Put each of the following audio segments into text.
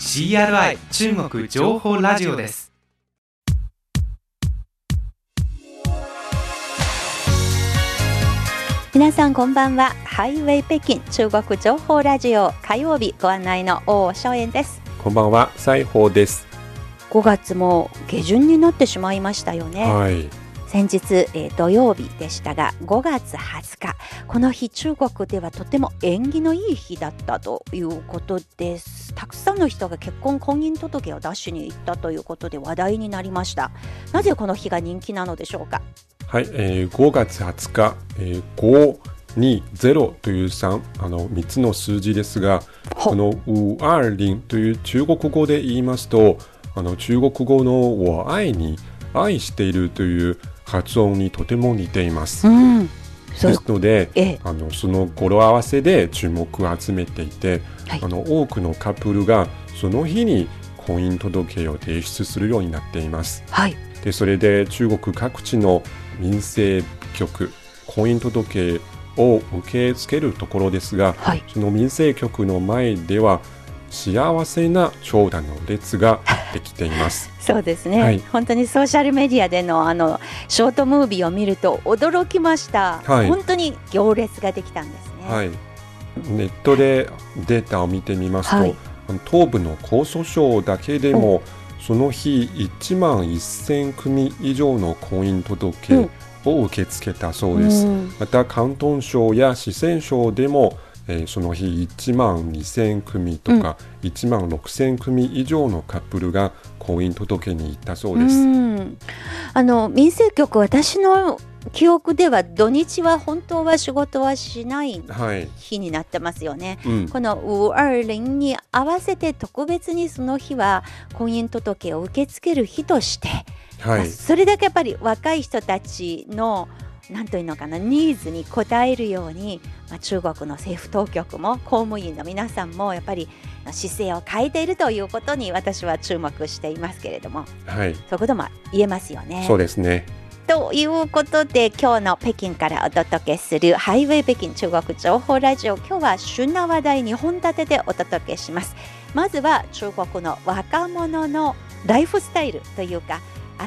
CRI 中国情報ラジオです。皆さんこんばんは。ハイウェイ北京中国情報ラジオ火曜日ご案内の王正円です。こんばんは、西宝です。5月も下旬になってしまいましたよね、はい。先日、えー土曜日でしたが5月20日。この日中国ではとても縁起のいい日だったということです。たくさんの人が結婚婚姻届を出しに行ったということで話題になりました。なぜこの日が人気なのでしょうか？はい、えー5月20日、えー、520という3あの3つの数字ですが、ほ。このウアーリンという中国語で言いますと、あの中国語の我愛に愛しているという発音にとても似ています。うん。ですので、ええ。あのその語呂合わせで注目を集めていて、はい。あの多くのカップルがその日に婚姻届を提出するようになっています。はい。でそれで中国各地の民政局婚姻届を受け付けるところですがはい。その民政局の前では幸せな長蛇の列が できています。そうですね、はい。本当にソーシャルメディアでのあのショートムービーを見ると驚きました、はい。本当に行列ができたんですね、はい、ネットでデータを見てみますと、はい。東部の江蘇省だけでもその日1万1000組以上の婚姻届を受け付けたそうです。うん。また広東省や四川省でも、えーその日1万2000組とか、1万6000組以上のカップルが婚姻届に行ったそうです。うん。あの民政局私の記憶では土日は本当は仕事はしないはい、日になってますよね。うん、このウ二零に合わせて特別にその日は婚姻届を受け付ける日として、はい、それだけやっぱり若い人たちのなんというのかなニーズに応えるように、まあ、中国の政府当局も公務員の皆さんもやっぱり姿勢を変えているということに私は注目していますけれどもはい、そういうことも言えますよね。そうですね。ということで今日の北京からお届けするハイウェイ北京中国情報ラジオ今日は旬な話題2本立てでお届けしますまずは中国の若者のライフスタイルというか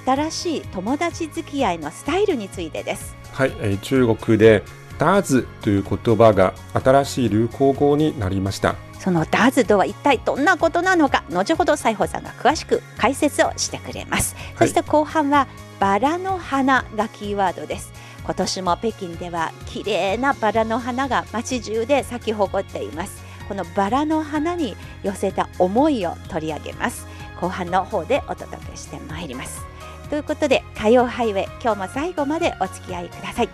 新しい友達付き合いのスタイルについてですはい、えー中国でダーズという言葉が新しい流行語になりました。そのダーズとは一体どんなことなのか後ほど西宝さんが詳しく解説をしてくれます、はい。そして後半はバラの花がキーワードです。今年も北京では綺麗なバラの花が街中で咲き誇っています。このバラの花に寄せた思いを取り上げます。後半の方でお届けしてまいりますということで火曜ハイウェイ今日も最後までお付き合いください。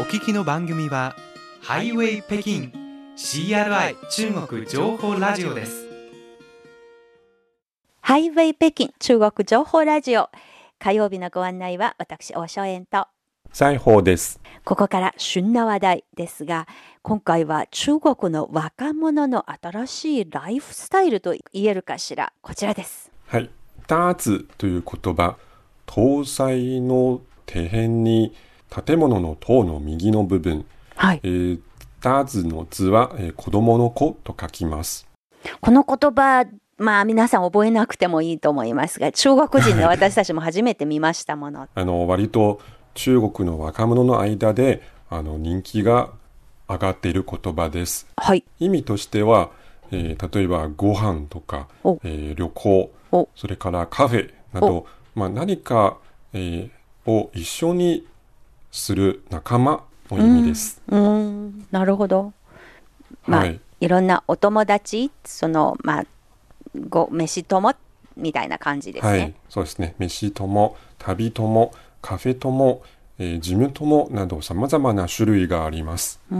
お聞きの番組はハイウェイ北京 CRI 中国情報ラジオです。ハイウェイ北京中国情報ラジオ。火曜日のご案内は私大正円と西宝です。ここから旬な話題ですが今回は中国の若者の新しいライフスタイルと言えるかしら。こちらです。はい、ダーツという言葉、搭載の底辺に建物の塔の右の部分、はい。えーダーツの図は、えー子供の子と書きます。この言葉まあ皆さん覚えなくてもいいと思いますが中国人の私たちも初めて見ましたもの。あの割と中国の若者の間であの人気が上がっている言葉です。はい。意味としては、えー例えばご飯とかお、えー旅行お、それからカフェなど、まあ、何か、えーを一緒にする仲間の意味です。うーん。なるほど。まあ、はい。い、ろんなお友達そのまあご飯友みたいな感じですね、はい、そうですね。飯とも、旅とも、カフェとも、ええー事務友など様々な種類があります。うー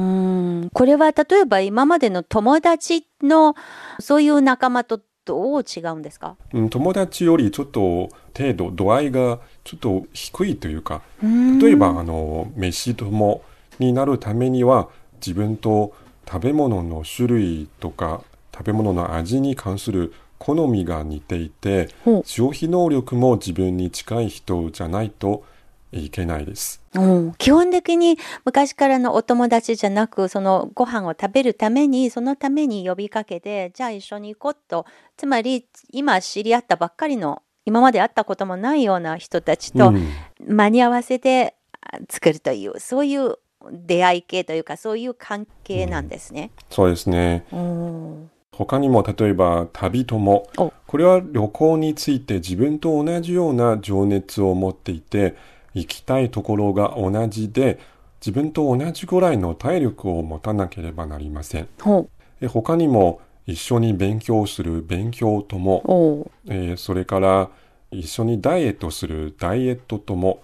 ん。これは例えば今までの友達のそういう仲間とどう違うんですか？うん、友達よりちょっと程度度合いがちょっと低いというか例えばあの飯友になるためには自分と食べ物の種類とか食べ物の味に関する好みが似ていて消費能力も自分に近い人じゃないといけないです。うん、基本的に昔からのお友達じゃなくそのご飯を食べるためにそのために呼びかけてじゃあ一緒に行こうとつまり今知り合ったばっかりの今まで会ったこともないような人たちとうん間に合わせてあ作るというそういう出会い系というかそういう関係なんですね。そうですね。うん他にも例えば旅友。お。これは旅行について自分と同じような情熱を持っていて行きたいところが同じで自分と同じぐらいの体力を持たなければなりません。他にも一緒に勉強する勉強友。う、おう。えーそれから一緒にダイエットするダイエット友。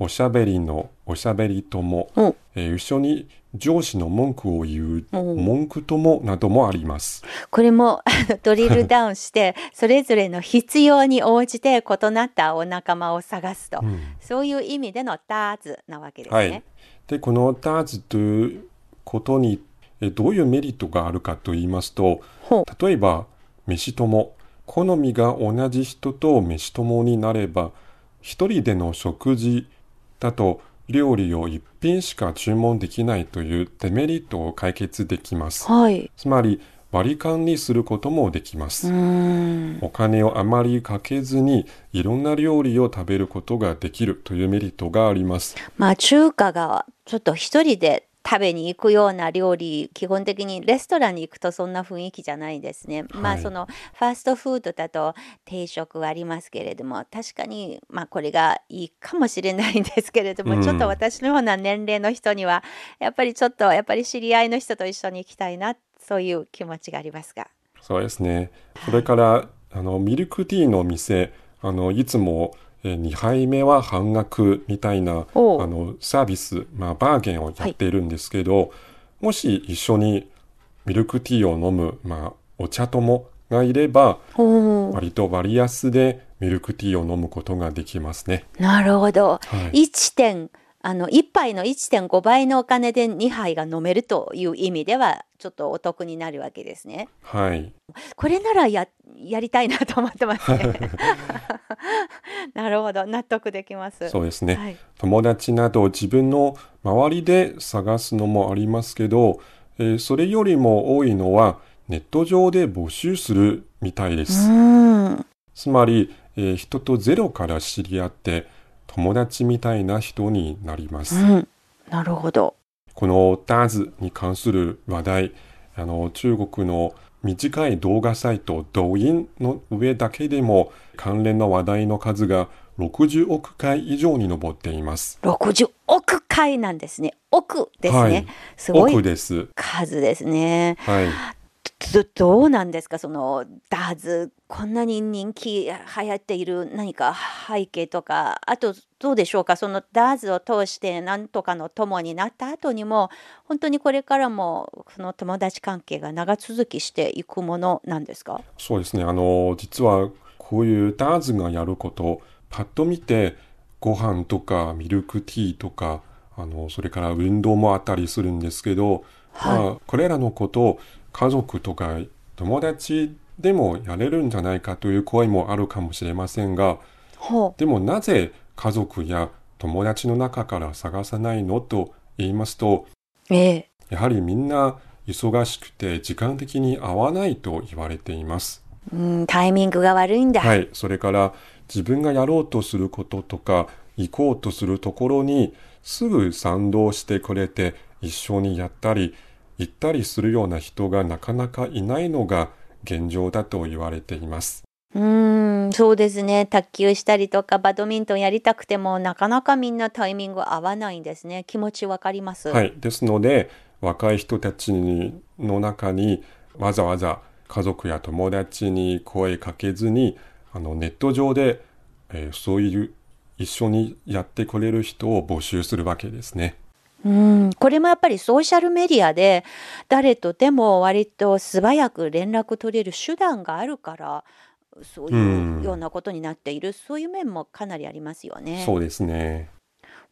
おしゃべりのおしゃべり友、お。えー一緒に上司の文句を言うお文句友などもあります。これも ドリルダウンして それぞれの必要に応じて異なったお仲間を探すと、うん。そういう意味でのターズなわけですはい。ね。。で、このダーズということにえどういうメリットがあるかと言いますと、ほ例えば、飯友、好みが同じ人と飯友になれば、一人での食事だと料理を一品しか注文できないというデメリットを解決できます。はい。つまり、割り勘にすることもできます。うーん。お金をあまりかけずにいろんな料理を食べることができるというメリットがあります。まあ中華がちょっと一人で食べに行くような料理基本的にレストランに行くとそんな雰囲気じゃないですね。まあはいそのファーストフードだと定食はありますけれども確かにまあこれがいいかもしれないんですけれども、うんちょっと私のような年齢の人にはやっぱりちょっとやっぱり知り合いの人と一緒に行きたいなそういう気持ちがありますが。そうですね。それから、あの、ミルクティーの店、あの、いつも、え2杯目は半額みたいな、あの、サービス、まあ、バーゲンをやっているんですけど、もし一緒にミルクティーを飲む、まあ、お茶友がいれば、割と割安でミルクティーを飲むことができますね。なるほど。はい。1点あの1杯の1.5倍のお金で2杯が飲めるという意味ではちょっとお得になるわけですね。はい。これならややりたいなと思ってますね。なるほど納得できます。そうですね。はい、友達など自分の周りで探すのもありますけど、えーそれよりも多いのはネット上で募集するみたいでうす。つまり、えー人とゼロから知り合って友達みたいな人になります。うん、なるほど。このダーズに関する話題、あの中国の短い動画サイト抖音の上だけでも関連の話題の数が60億回以上に上っています。60億回なんですね。億ですね。はいすごい億です。数ですね。はい。どどうなんですか？そのダーズこんなに人気流行っている何か背景とか。あとどうでしょうか？そのダーズを通して何とかの友になった後にも本当にこれからもその友達関係が長続きしていくものなんですか？そうですね。あの、実はこういうダーズがやること、パッと見てご飯とかミルクティーとか、あの、それから運動もあったりするんですけど、まあ、これらのことを家族とか友達でもやれるんじゃないかという声もあるかもしれませんが、ほでもなぜ家族や友達の中から探さないのと言いますと、えやはりみんな忙しくて時間的に合わないと言われています。うんタイミングが悪いんだ、はい。それから自分がやろうとすることとか行こうとするところにすぐ賛同してくれて一緒にやったり行ったりするような人がなかなかいないのが現状だと言われています。うーんそうですね卓球したりとかバドミントンやりたくてもなかなかみんなタイミング合わないんですね気持ちわかりますはい。ですので若い人たちの中にわざわざ家族や友達に声かけずにあのネット上で、えーそういう一緒にやってくれる人を募集するわけですね。うん、これもやっぱりソーシャルメディアで誰とでも割と素早く連絡取れる手段があるからそういうようなことになっている、そういう面もかなりありますよね。そうですね。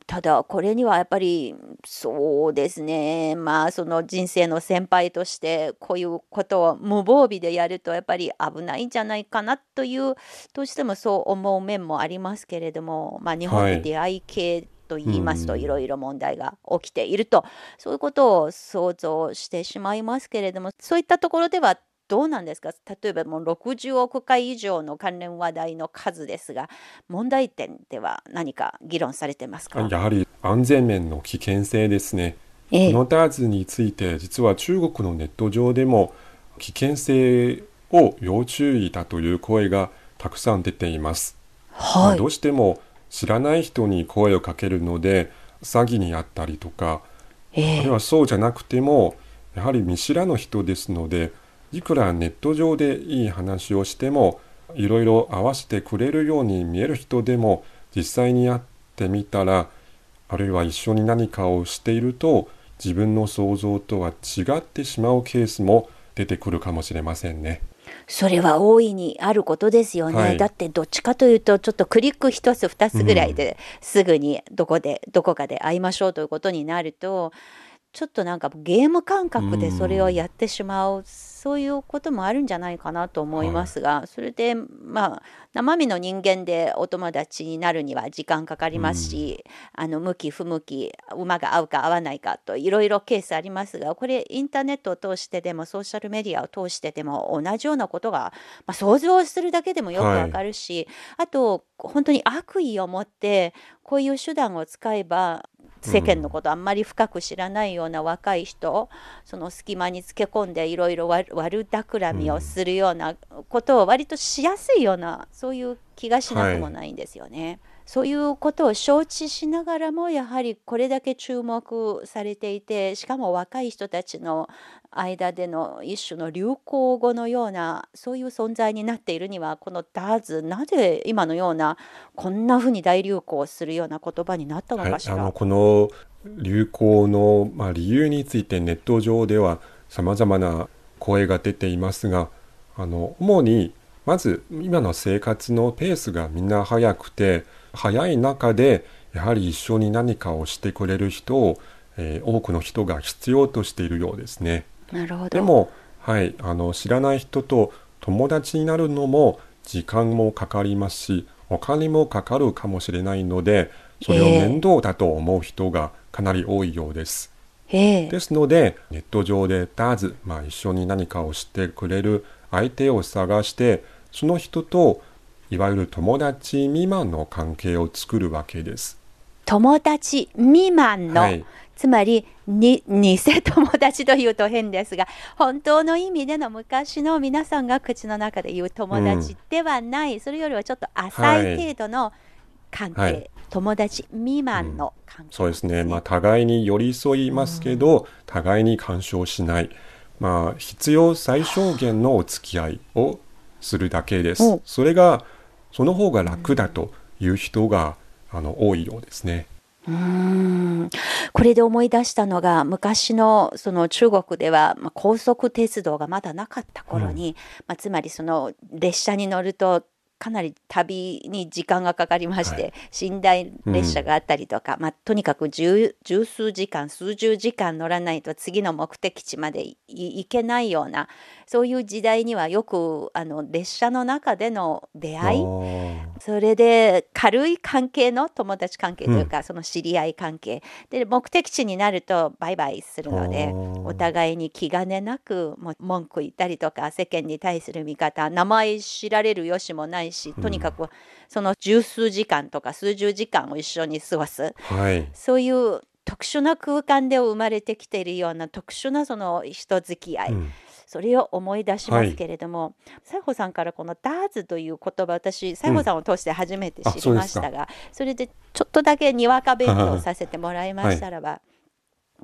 ただこれにはやっぱりそうですねまあその人生の先輩としてこういうことを無防備でやるとやっぱり危ないんじゃないかなというどうしてもそう思う面もありますけれどもまあ日本で出会い系と言いますとうん。いろいろ問題が起きていると。そういうことを想像してしまいますけれどもそういったところではどうなんですか？例えばもう60億回以上の関連話題の数ですが問題点では何か議論されてますか？やはり安全面の危険性ですね。ええ。このダーツについて実は中国のネット上でも危険性を要注意だという声がたくさん出ています。まはい。あどうしても知らない人に声をかけるので詐欺にあったりとかええあるいはそうじゃなくてもやはり見知らぬ人ですのでいくらネット上でいい話をしてもいろいろ合わせてくれるように見える人でも実際に会ってみたらあるいは一緒に何かをしていると自分の想像とは違ってしまうケースも出てくるかもしれませんね。それは大いにあることですよね、はい。だってどっちかというとちょっとクリック一つ二つぐらいですぐにどこでどこかで会いましょうということになるとちょっとなんかゲーム感覚でそれをやってしまう、そういうこともあるんじゃないかなと思いますが、それでまあ生身の人間でお友達になるには時間かかりますし、あの向き不向き馬が合うか合わないかといろいろケースありますがこれインターネットを通してでもソーシャルメディアを通してでも同じようなことが、まあ、想像するだけでもよくわかるし、あと本当に悪意を持ってこういう手段を使えば世間のことあんまり深く知らないような若い人、その隙間につけ込んでいろいろ悪悪企みをするようなことを割としやすいようなそういう気がしなくもないんですよね。そういうことを承知しながらもやはりこれだけ注目されていてしかも若い人たちの間での一種の流行語のようなそういう存在になっているにはこのダーズなぜ今のようなこんなふうに大流行するような言葉になったのはい、かしら。あのこの流行の、まあ、理由についてネット上ではさまざまな声が出ていますがあの主にまず今の生活のペースがみんな速くて速い中でやはり一緒に何かをしてくれる人を、えー多くの人が必要としているようですね。なるほどでも、はい、あの知らない人と友達になるのも時間もかかりますしお金もかかるかもしれないのでそれをええ面倒だと思う人がかなり多いようです。ええ。ですのでネット上でダーズ、まあ、一緒に何かをしてくれる相手を探してその人といわゆる友達未満の関係を作るわけです。友達未満の、はい。つまりに偽友達というと変ですが本当の意味での昔の皆さんが口の中で言う友達ではない、それよりはちょっと浅い。程度の関係、はい友達未満の関係、そうですね、まあ、互いに寄り添いますけど、互いに干渉しない、まあ、必要最小限のお付き合いをするだけです。うん。それがその方が楽だという人が、あの多いようですね。うーん。これで思い出したのが昔のその中国では、まあ、高速鉄道がまだなかった頃に、まあ、つまりその列車に乗るとかなり旅に時間がかかりまして、はい。寝台列車があったりとか、まあ、とにかく十十数時間数十時間乗らないと次の目的地までい行けないようなそういう時代にはよくあの列車の中での出会い。それで軽い関係の友達関係というか、その知り合い関係。で目的地になるとバイバイするのでお互いに気兼ねなくもう文句言ったりとか世間に対する見方名前知られるよしもないしとにかくその十数時間とか数十時間を一緒に過ごす。はい、そういう特殊な空間で生まれてきているような特殊なその人付き合い、うんそれを思い出しますけれども、西郷さんからこのダーズという言葉私西郷さんを通して初めて知りましたが、それでちょっとだけにわか勉強させてもらいましたらば、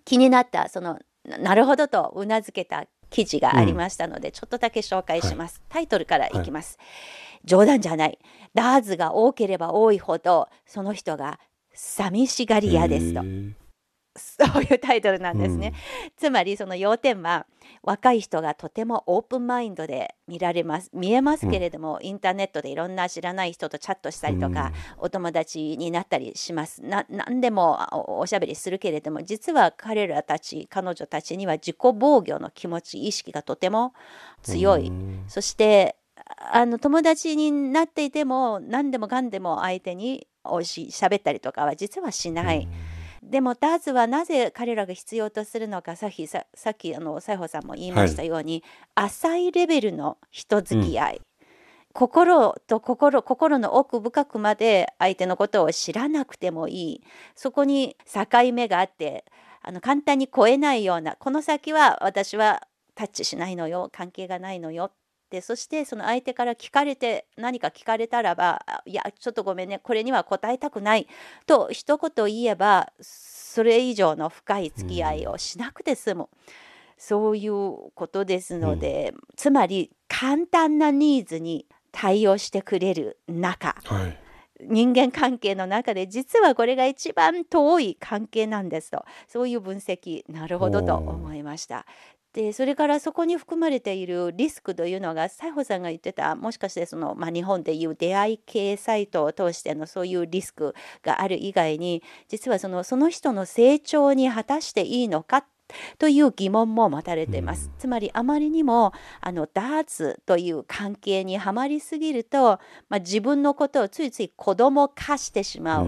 気になったそのななるほどとうなずけた記事がありましたので、ちょっとだけ紹介します、タイトルからいきます、冗談じゃない。ダーズが多ければ多い。ほどその人が寂しがり屋ですとそういうタイトルなんですね。つまりその要点は若い人がとてもオープンマインドで見られます見えますけれども、インターネットでいろんな知らない人とチャットしたりとか、お友達になったりしますな何でもおおしゃべりするけれども実は彼らたち彼女たちには自己防御の気持ち意識がとても強い、うんそしてあの友達になっていても何でもかんでも相手においしい喋ったりとかは実はしない。でもダーズはなぜ彼らが必要とするのかさっきささっきあの西郷さんも言いましたように、浅いレベルの人付き合い、心と心心の奥深くまで相手のことを知らなくてもいい。そこに境目があってあの簡単に越えないようなこの先は私はタッチしないのよ関係がないのよってそしてその相手から聞かれて何か聞かれたらばあいやちょっとごめんねこれには答えたくないと一言言えばそれ以上の深い付き合いをしなくて済む、そういうことですので、つまり簡単なニーズに対応してくれる中はい。人間関係の中で実はこれが一番遠い関係なんですと。そういう分析なるほどと思いました。でそれからそこに含まれているリスクというのが西郷さんが言ってたもしかしてその、まあ、日本でいう出会い系サイトを通してのそういうリスクがある以外に実はそのその人の成長に果たしていいのかっという疑問も持たれています。つまりあまりにもあのダーツという関係にはまりすぎると、まあ、自分のことをついつい子供化してしまう。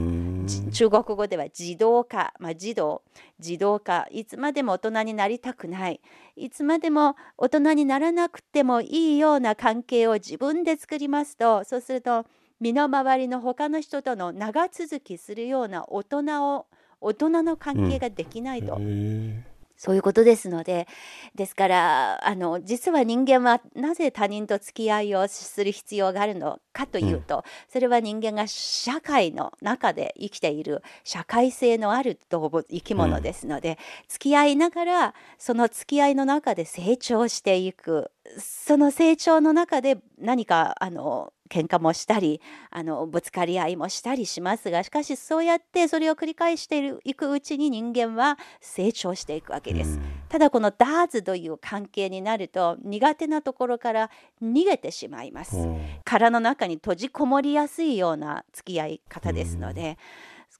中国語では自動化、まあ、児童自動化。いつまでも大人になりたくない。いつまでも大人にならなくてもいいような関係を自分で作りますとそうすると身の回りの他の人との長続きするような大人を大人の関係ができないと、へーそういうことですので。ですからあの実は人間はなぜ他人と付き合いをする必要があるのかというと、それは人間が社会の中で生きている社会性のある動物生き物ですので、付き合いながらその付き合いの中で成長していくその成長の中で何かあの喧嘩もしたりあのぶつかり合いもしたりしますがしかしそうやってそれを繰り返していくうちに人間は成長していくわけです。ただこのダーズという関係になると苦手なところから逃げてしまいます。うん殻の中に閉じこもりやすいような付き合い方ですので、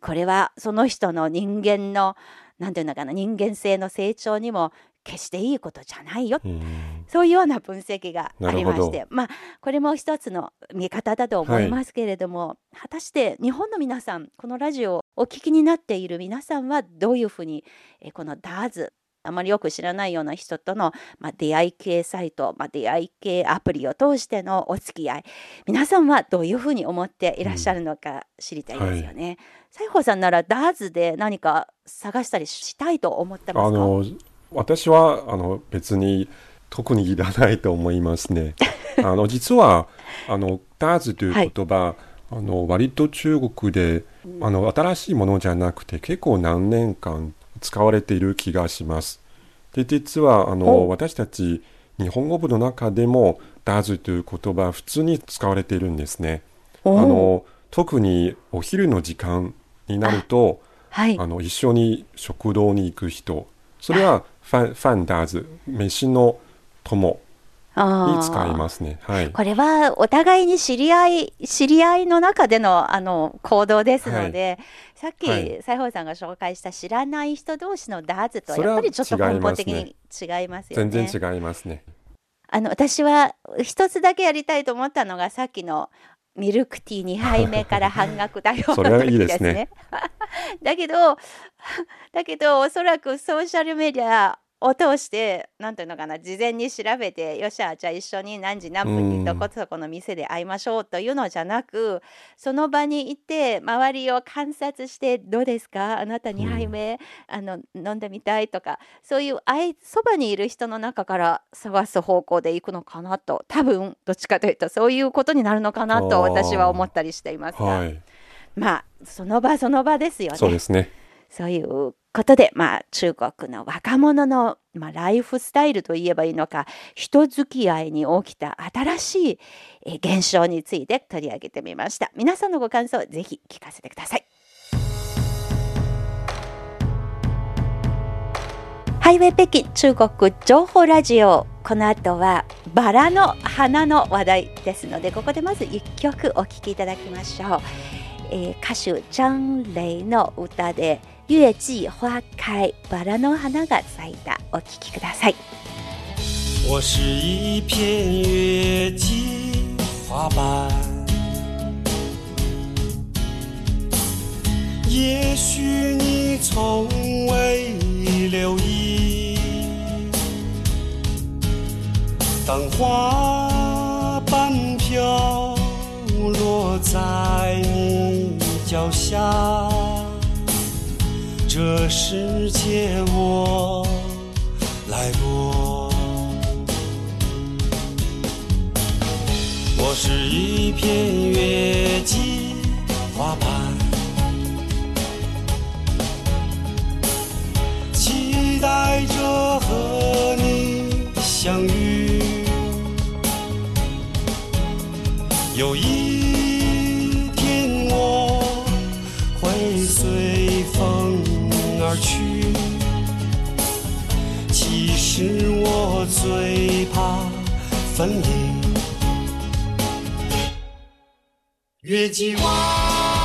これはその人の人間の何て言うのかな人間性の成長にも決していいことじゃないよ。うん。そういうような分析がありまして。まあこれも一つの見方だと思いますけれども、果たして日本の皆さんこのラジオをお聞きになっている皆さんはどういうふうにえーこのダーズあまりよく知らないような人との、まあ、出会い系サイト、まあ、出会い系アプリを通してのお付き合い皆さんはどういうふうに思っていらっしゃるのか知りたいですよね。西郷さんならダーズで何か探したりしたいと思ってますか？あの私はあの別に特にいらないと思いますね。あの実はあのダーズという言葉、あの割と中国であの新しいものじゃなくて結構何年間使われている気がします。で実はあおの私たち日本語部の中でもダーズという言葉普通に使われているんですね。あの特にお昼の時間になるとはいあの一緒に食堂に行く人それはファンファンダーズ飯の友。に使いますね。はい。これはお互いに知り合い知り合いの中でのあの行動ですので、さっきはい。西郷さんが紹介した知らない人同士のダーツとはやっぱりちょっと根本的に違いますよね。全然違いますね。あの私は一つだけやりたいと思ったのがさっきのミルクティー2杯目から半額だよ それはいいですね。だけど だけどおそらくソーシャルメディアを通してなんていうのかな事前に調べてよっしゃじゃあ一緒に何時何分にどこそこの店で会いましょうというのじゃなくその場にいて周りを観察してどうですか？あなた2杯目、あの飲んでみたいとかそういうそばにいる人の中から探す方向でいくのかなと多分どっちかというとそういうことになるのかなと私は思ったりしていますが、はい。まあその場その場ですよね。そうですね。そういうことで、まあ、中国の若者の、まあ、ライフスタイルといえばいいのか、人付き合いに起きた新しいえー現象について取り上げてみました。皆さんのご感想、ぜひ聞かせてください。ハイウェイ北京中国情報ラジオこの後はバラの花の話題ですのでここでまず一曲お聴きいただきましょう、えー歌手張磊の歌で「月季花開」バラの花が咲いたお聴きください我是一片月季花瓣，也许你从未留意，当花瓣飘落在你脚下， 这世界我来过。我是一片月季花瓣，期待着和你相遇。有一最怕分离。月季花。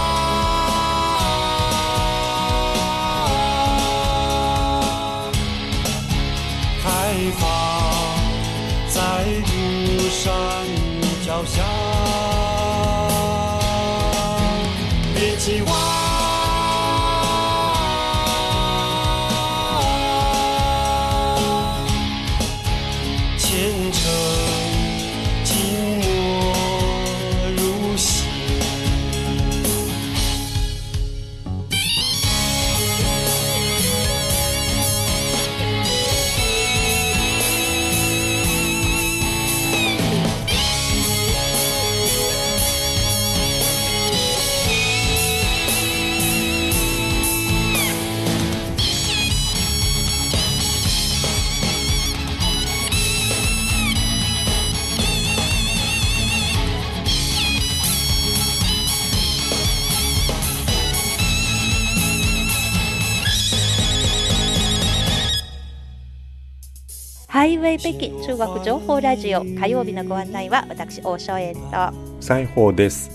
ハイウェイ北京中国情報ラジオ火曜日のご案内は私大正円と裁縫です。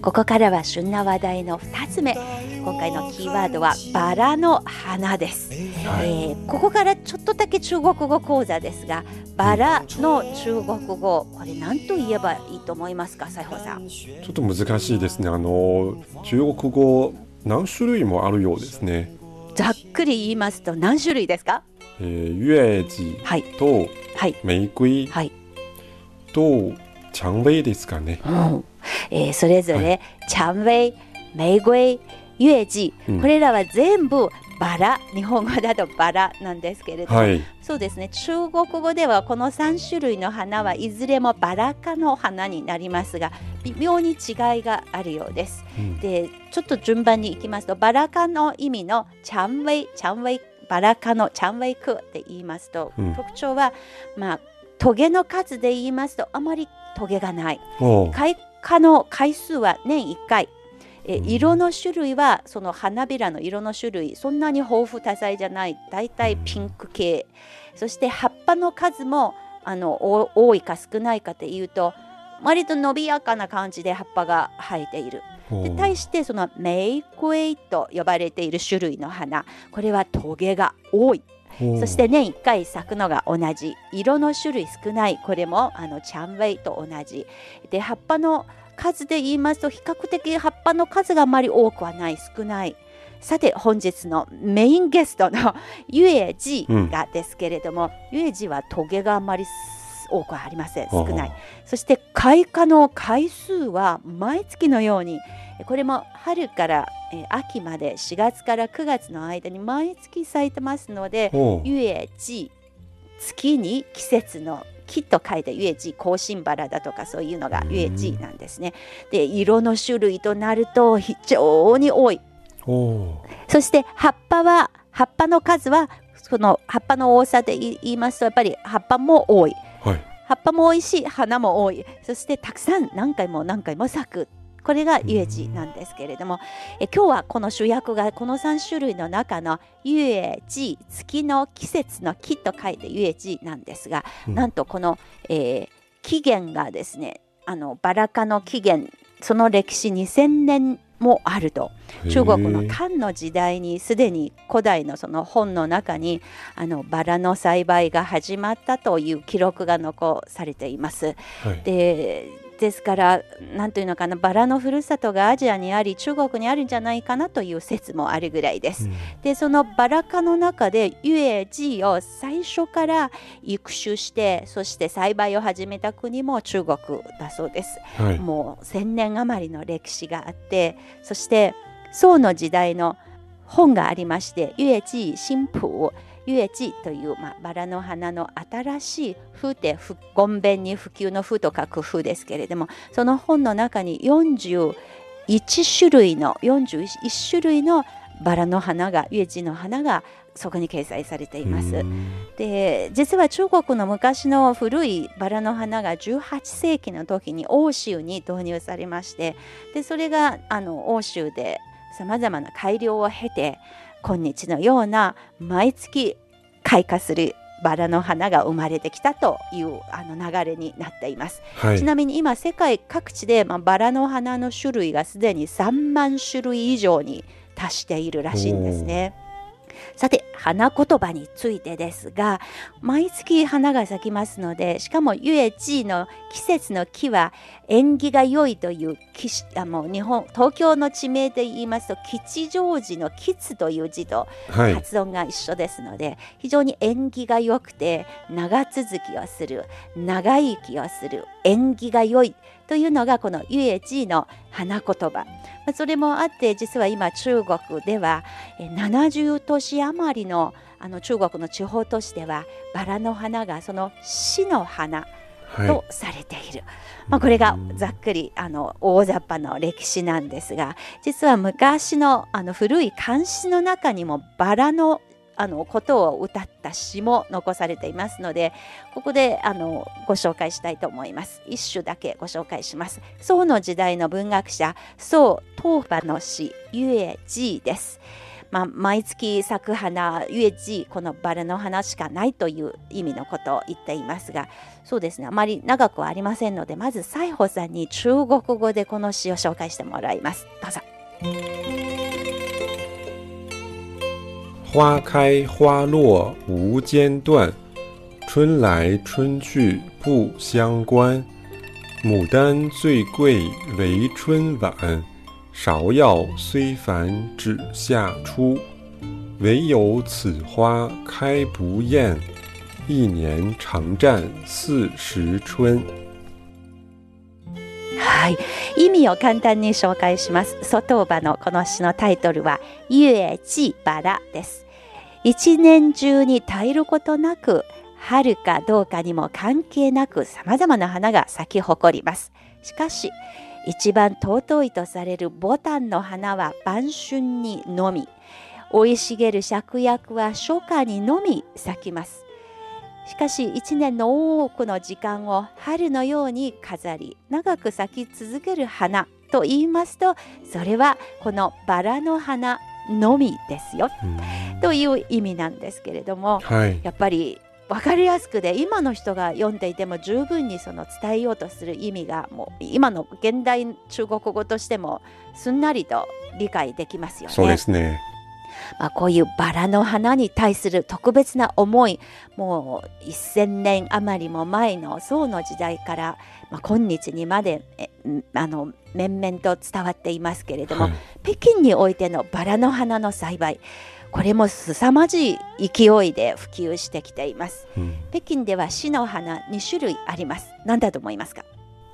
ここからは旬な話題の2つ目今回のキーワードはバラの花です、はい。えーここからちょっとだけ中国語講座ですがバラの中国語これ何と言えばいいと思いますか西宝さん？ちょっと難しいですね。あの中国語何種類もあるようですね。ざっくり言いますと何種類ですか？えー、月季はい。とはい。玫瑰はい、と蔷薇ですかね。うん。えーそれぞはれ、蔷薇、玫瑰、月季、うん。これらは全部バラ。日本語だとバラなんですけれども、はい。そうですね。中国語ではこの3種類の花はいずれもバラ科の花になりますが微妙に違いがあるようです。うん。でちょっと順番にいきますとバラ科の意味の蔷薇蔷薇バラ科の蔷薇区って言いますと、うん。特徴はまあトゲの数で言いますとあまりトゲがない。開花の回数は年1回。えうん。色の種類はその花びらの色の種類。そんなに豊富多彩じゃない。だいたいピンク系。そして葉っぱの数もあのお多いか少ないかっていうと割と伸びやかな感じで葉っぱが生えているで対してそのメイクエイと呼ばれている種類の花。これはトゲが多い。そして年1回咲くのが同じ色の種類少ない。これもあのチャンウェイと同じ。で葉っぱの数で言いますと比較的葉っぱの数があまり多くはない少ない。さて本日のメインゲストの ユエジがですけれども、ユエジはトゲがあまり多くはありません。少ない。そして開花の回数は毎月のようにこれも春からえー秋まで4月から9月の間に毎月咲いてますのでおう。ゆえじ月に季節の木と書いてゆえじ香辛バラだとかそういうのがうん。ゆえじなんですね。で色の種類となると非常に多い。そして葉っぱは葉っぱの数はその葉っぱの多さで言いますとやっぱり葉っぱも多いはい。葉っぱも多いし花も多い。そしてたくさん何回も何回も咲くこれがユエジなんですけれども。え今日はこの主役がこの3種類の中のユエジ月の季節の木と書いてユエジなんですが、うん。なんとこの、えー起源がですねあのバラ科の起源その歴史2000年もあると中国の漢の時代にすでに古代のその本の中にあのバラの栽培が始まったという記録が残されています。はい。でですから何というのかなバラのふるさとがアジアにあり中国にあるんじゃないかなという説もあるぐらいです。うんでそのバラ科の中でユエジを最初から育種してそして栽培を始めた国も中国だそうです。はい。もう1000年余りの歴史があってそして宋の時代の本がありまして「ユエジ新譜」ユエジという、まあ、バラの花の新しい風ってふごんべんに普及の風と書く風ですけれどもその本の中に41種類の41種類のバラの花がユエジの花がそこに掲載されています。うんで実は中国の昔の古いバラの花が18世紀の時に欧州に導入されましてでそれがあの欧州でさまざまな改良を経て今日のような毎月開花するバラの花が生まれてきたというあの流れになっています。はいち。なみに今世界各地で、まあ、バラの花の種類がすでに3万種類以上に達しているらしいんですね。さて花言葉についてですが毎月花が咲きますのでしかもユエジの季節の木は縁起が良いというあもう日本東京の地名で言いますと吉祥寺の吉という字とはい。発音が一緒ですので、非常に縁起が良くて長続きをする長生きをする縁起が良いというのがこのユエジの花言葉まあそれもあって実は今中国ではえ70都市余りのあの中国の地方都市ではバラの花がその死の花はいと。されている、まあ、これがざっくりあの大雑把な歴史なんですが実は昔のあの古い漢詩の中にもバラのあのことを歌った詩も残されていますのでここであのご紹介したいと思います一首だけご紹介します宋の時代の文学者宋東馬の詩「ゆえじ」ですまあ、毎月咲く花、ゆえじ、このバラの花しかないという意味のことを言っていますが、そうですね、あまり長くはありませんので、まず西宝さんに中国語でこの詩を紹介してもらいます。どうぞ。花开花落无间断，春来春去不相关。牡丹最贵为春晚，芍药虽繁只夏初。唯有此花开不厌，一年常占四时春。はい、意味を簡単に紹介します。外場のこの詩のタイトルは「ゆえちバラ」です。一年中に絶えることなく春かどうかにも関係なくさまざまな花が咲き誇ります。しかし一番尊いとされるボタンの花は晩春にのみ生い茂る芍薬は初夏にのみ咲きます。しかし一年の多くの時間を春のように飾り長く咲き続ける花と言いますとそれはこのバラの花のみですよという意味なんですけれどもはい。やっぱり分かりやすくで今の人が読んでいても十分にその伝えようとする意味がもう今の現代中国語としてもすんなりと理解できますよね。そうですね。まあ、こういうバラの花に対する特別な思いもう1000年余りも前の宋の時代から、まあ、今日にまであの面々と伝わっていますけれども、はい。北京においてのバラの花の栽培これも凄まじい勢いで普及してきています。うん。北京では市の花2種類あります。何だと思いますか？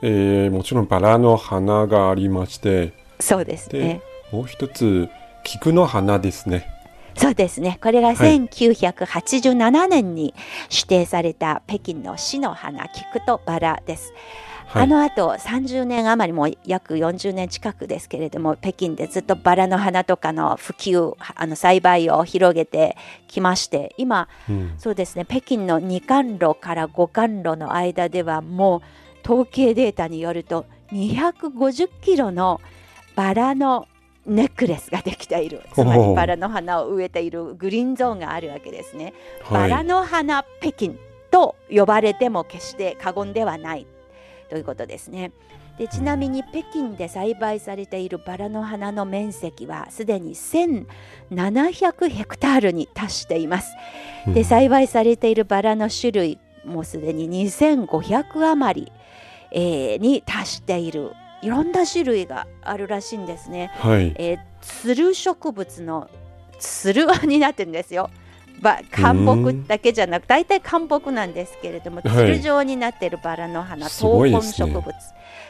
えーもちろんバラの花がありまして、そうですね。もう一つ菊の花ですね。そうですね。これがはい1987年に指定された北京の市の花、菊とバラです。はいあの後30年余りもう約40年近くですけれども北京でずっとバラの花とかの普及あの栽培を広げてきまして今うんそうですね北京の二貫路から五貫路の間ではもう統計データによると250キロのバラのネックレスができているつまりバラの花を植えているグリーンゾーンがあるわけですね。はいバラの花北京と呼ばれても決して過言ではないということですね。でちなみに北京で栽培されているバラの花の面積はすでに1700ヘクタールに達しています。でうん栽培されているバラの種類もすでに2500余り、えーに達しているいろんな種類があるらしいんですね。はい。えー、つる植物のつるになってるんですよ。ば漢木だけじゃなく大体漢木なんですけれども、はいつる状になっているバラの花、すご闘い植物、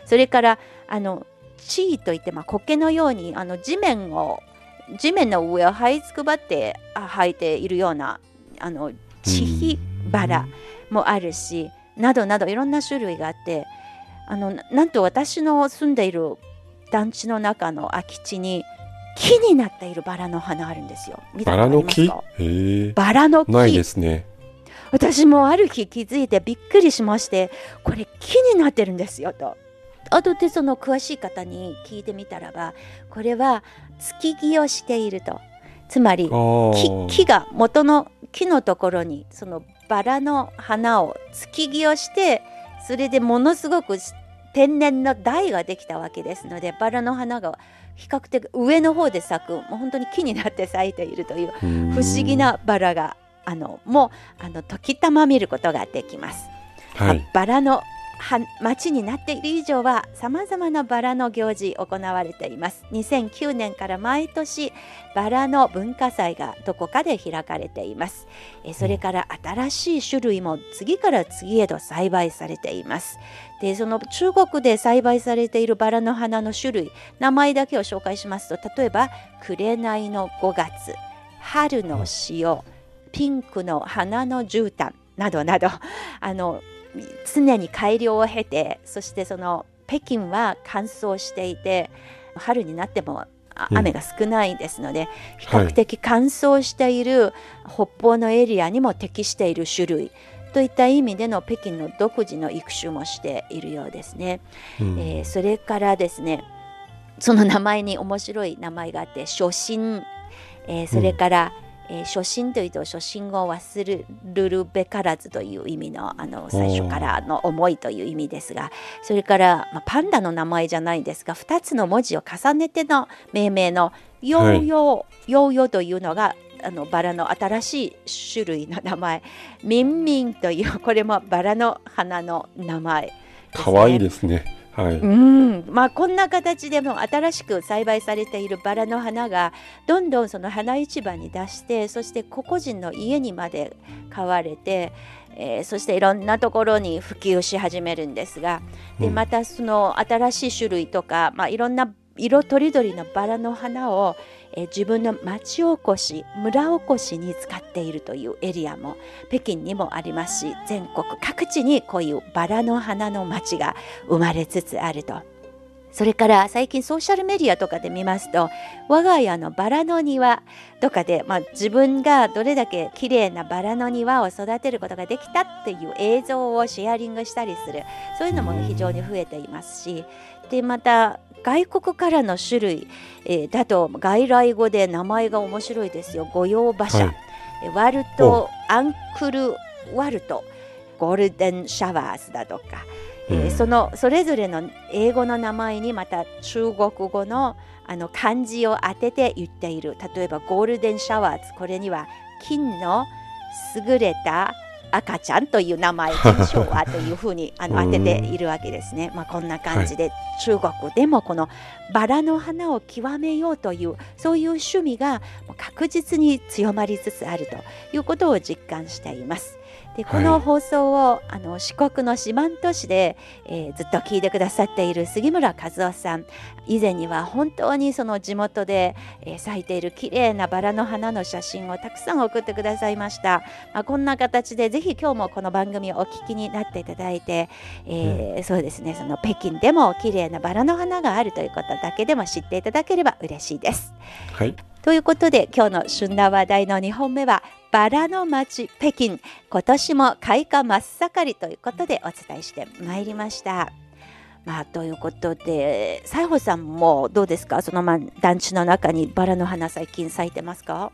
それからあの地位といって、まあ、苔のようにあの地面を地面の上を這いつくばってあ生えているようなあの地比バラもあるし、などなどいろんな種類があってあのななんと私の住んでいる団地の中の空き地に木になっているバラの花あるんですよ。バラの木？バラの木ないですね。私もある日気づいてびっくりしましてこれ木になってるんですよと。後でその詳しい方に聞いてみたらばこれは月木をしているとつまり木が元の木のところにそのバラの花を月木をしてそれでものすごく天然の台ができたわけですのでバラの花が比較的上の方で咲くもう本当に木になって咲いているという不思議。なバラがあのもうあの時たま見ることができます。うんはい。バラのは町になっている以上はさまざまなバラの行事行われています。2009年から毎年バラの文化祭がどこかで開かれています。えそれから新しい種類も次から次へと栽培されています。でその中国で栽培されているバラの花の種類名前だけを紹介しますと例えば紅の5月春の塩ピンクの花の絨毯などなど。あの常に改良を経てそしてその北京は乾燥していて春になっても雨が少ないですので、比較的乾燥している北方のエリアにも適している種類といった意味での北京の独自の育種もしているようですね。うん。えーそれからですねその名前に面白い名前があって初心、えーそれから、えー初心というと初心を忘れるべからずという意味のあの最初からの思いという意味ですがそれから、まあ、パンダの名前じゃないですが2つの文字を重ねての命名のヨーヨー、ヨーヨーというのがあのバラの新しい種類の名前。ミンミンというこれもバラの花の名前ね。可愛いですね。はい。うん、まあこんな形でも新しく栽培されているバラの花がどんどんその花市場に出してそして個々人の家にまで買われて、えーそしていろんなところに普及し始めるんですがでうんまたその新しい種類とか、まあ、いろんな色とりどりのバラの花を、え自分の町おこし村おこしに使っているというエリアも北京にもありますし全国各地にこういうバラの花の町が生まれつつあると。それから最近ソーシャルメディアとかで見ますと我が家のバラの庭とかで、まあ、自分がどれだけ綺麗なバラの庭を育てることができたっていう映像をシェアリングしたりするそういうのも非常に増えていますしでまた外国からの種類、えーだと外来語で名前が面白いですよ。御用馬車、はい。えワルトアンクルワルト。ゴールデンシャワーズだとか。えーうん。そのそれぞれの英語の名前にまた中国語のあの漢字を当てて言っている。例えばゴールデンシャワーズ。これには金の優れた赤ちゃんという名前金賞はというふうにあのうん当てているわけですね。まあ、こんな感じで、中国でもこのバラの花を極めようというそういう趣味が確実に強まりつつあるということを実感しています。でこはいの放送を、あの四国の四万十市で、えーずっと聞いてくださっている杉村和夫さん以前には本当にその地元で、えー咲いている綺麗なバラの花の写真をたくさん送ってくださいました、まあ、こんな形でぜひひ今日もこの番組をお聞きになっていただいて、えーそうですねその北京でも綺麗なバラの花があるということだけでも知っていただければ嬉しいです。はい。ということで今日の旬な話題の2本目はバラの街北京今年も開花真っ盛りということでお伝えしてまいりました。まあ、ということで西郷さんもどうですか？その、まあ、団地の中にバラの花最近咲いてますか？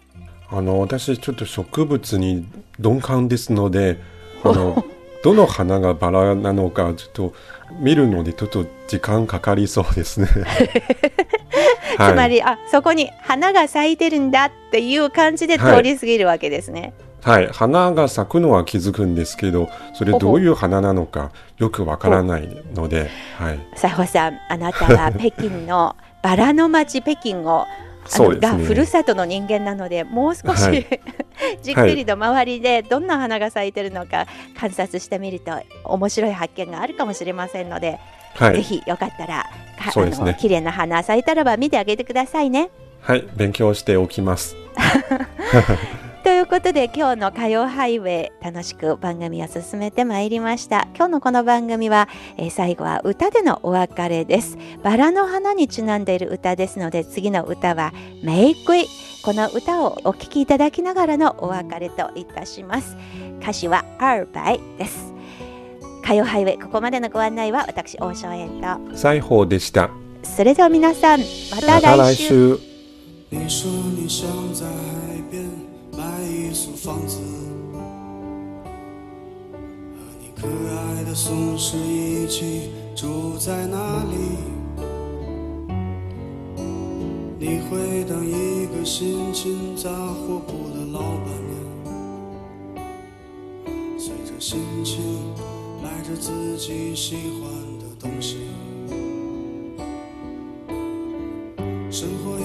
あの、私、ちょっと植物に鈍感ですので、あの、どの花がバラなのか、ちょっと見るので、ちょっと時間かかりそうですね。つまりあそこに花が咲いてるんだっていう感じで通り過ぎるわけですね。はい、花が咲くのは気づくんですけど、それどういう花なのかよくわからないので、はい。西郷さんあなたは北京のバラの街北京をそうですねがふるさとの人間なのでもう少し、はい じっくりと周りでどんな花が咲いてるのか観察してみると面白い発見があるかもしれませんので、ぜはい。ひよかったらかそうですねあの綺麗な花咲いたらば見てあげてくださいね。はい、勉強しておきます。ということで今日の火曜ハイウェイ楽しく番組を進めてまいりました。今日のこの番組は、えー最後は歌でのお別れです。バラの花にちなんでいる歌ですので次の歌はメイクイこの歌をお聴きいただきながらのお別れといたします。歌詞はアルバイです。火曜ハイウェイここまでのご案内は私大正円と西宝でした。それでは皆さんまたまた来来週一所房子，和你可爱的松狮一起住在那里。你会当一个心情杂货铺的老板娘，随着心情买着自己喜欢的东西。生活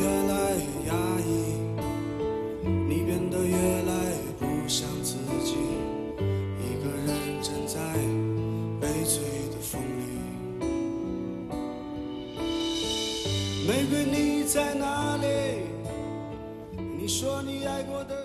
你爱过的